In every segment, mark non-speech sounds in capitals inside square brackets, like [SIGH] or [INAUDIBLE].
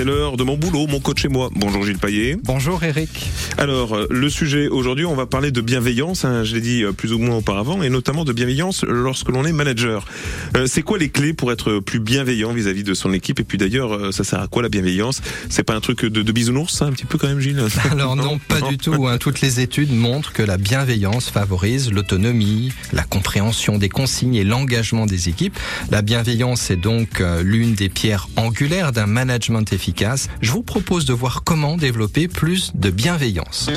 c'est l'heure de mon boulot, mon coach et moi. Bonjour Gilles Payet. Bonjour Eric. Alors, euh, le sujet aujourd'hui, on va parler de bienveillance, hein, je l'ai dit euh, plus ou moins auparavant, et notamment de bienveillance lorsque l'on est manager. Euh, c'est quoi les clés pour être plus bienveillant vis-à-vis de son équipe? Et puis d'ailleurs, ça sert à quoi la bienveillance? C'est pas un truc de, de bisounours, ça, un petit peu quand même, Gilles? [LAUGHS] Alors non, [LAUGHS] pas du tout. Hein. Toutes les études montrent que la bienveillance favorise l'autonomie, la compréhension des consignes et l'engagement des équipes. La bienveillance est donc l'une des pierres angulaires d'un management efficace. Je vous propose de voir comment développer plus de bienveillance.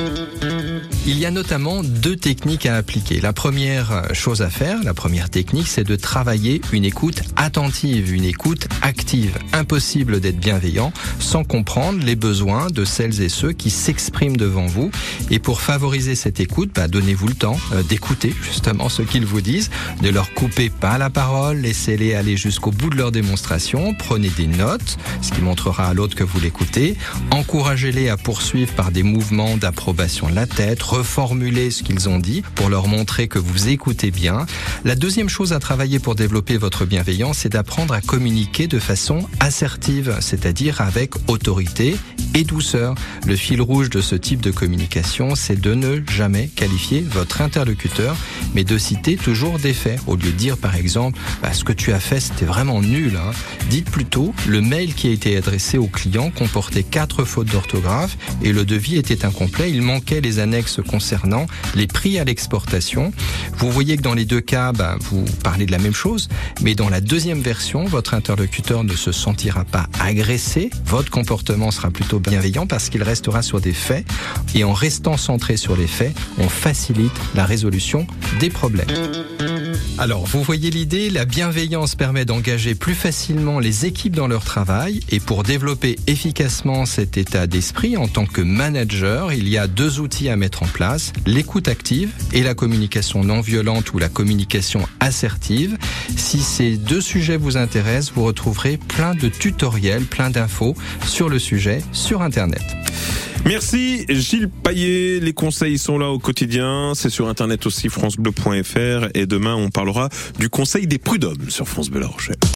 Il y a notamment deux techniques à appliquer. La première chose à faire, la première technique, c'est de travailler une écoute attentive, une écoute active. Impossible d'être bienveillant sans comprendre les besoins de celles et ceux qui s'expriment devant vous. Et pour favoriser cette écoute, bah, donnez-vous le temps euh, d'écouter justement ce qu'ils vous disent, de leur couper pas la parole, laissez-les aller jusqu'au bout de leur démonstration, prenez des notes, ce qui montrera à l'autre que vous l'écoutez, encouragez-les à poursuivre par des mouvements d'approbation de la tête, reformuler ce qu'ils ont dit pour leur montrer que vous écoutez bien. La deuxième chose à travailler pour développer votre bienveillance, c'est d'apprendre à communiquer de façon assertive, c'est-à-dire avec autorité et douceur. Le fil rouge de ce type de communication, c'est de ne jamais qualifier votre interlocuteur, mais de citer toujours des faits. Au lieu de dire par exemple, bah, ce que tu as fait, c'était vraiment nul. Hein. Dites plutôt, le mail qui a été adressé au client comportait quatre fautes d'orthographe et le devis était incomplet. Il manquait les annexes concernant les prix à l'exportation. Vous voyez que dans les deux cas, bah, vous parlez de la même chose, mais dans la deuxième version, votre interlocuteur ne se sentira pas agressé. Votre comportement sera plutôt bienveillant parce qu'il restera sur des faits. Et en restant centré sur les faits, on facilite la résolution des problèmes. Alors, vous voyez l'idée, la bienveillance permet d'engager plus facilement les équipes dans leur travail et pour développer efficacement cet état d'esprit en tant que manager, il y a deux outils à mettre en place, l'écoute active et la communication non violente ou la communication assertive. Si ces deux sujets vous intéressent, vous retrouverez plein de tutoriels, plein d'infos sur le sujet sur Internet. Merci Gilles Paillet. Les conseils sont là au quotidien. C'est sur internet aussi francebleu.fr et demain on parlera du conseil des prud'hommes sur France Bleu La Rochelle.